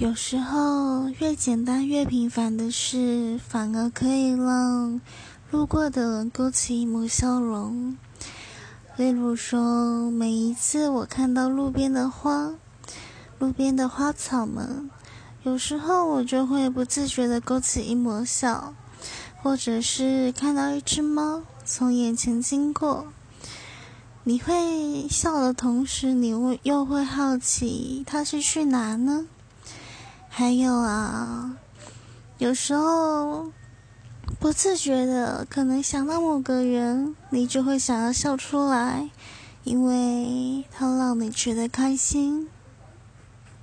有时候，越简单越平凡的事，反而可以让路过的人勾起一抹笑容。例如说，每一次我看到路边的花，路边的花草们，有时候我就会不自觉的勾起一抹笑；或者是看到一只猫从眼前经过，你会笑的同时，你又会好奇它是去哪呢？还有啊，有时候不自觉的，可能想到某个人，你就会想要笑出来，因为他让你觉得开心。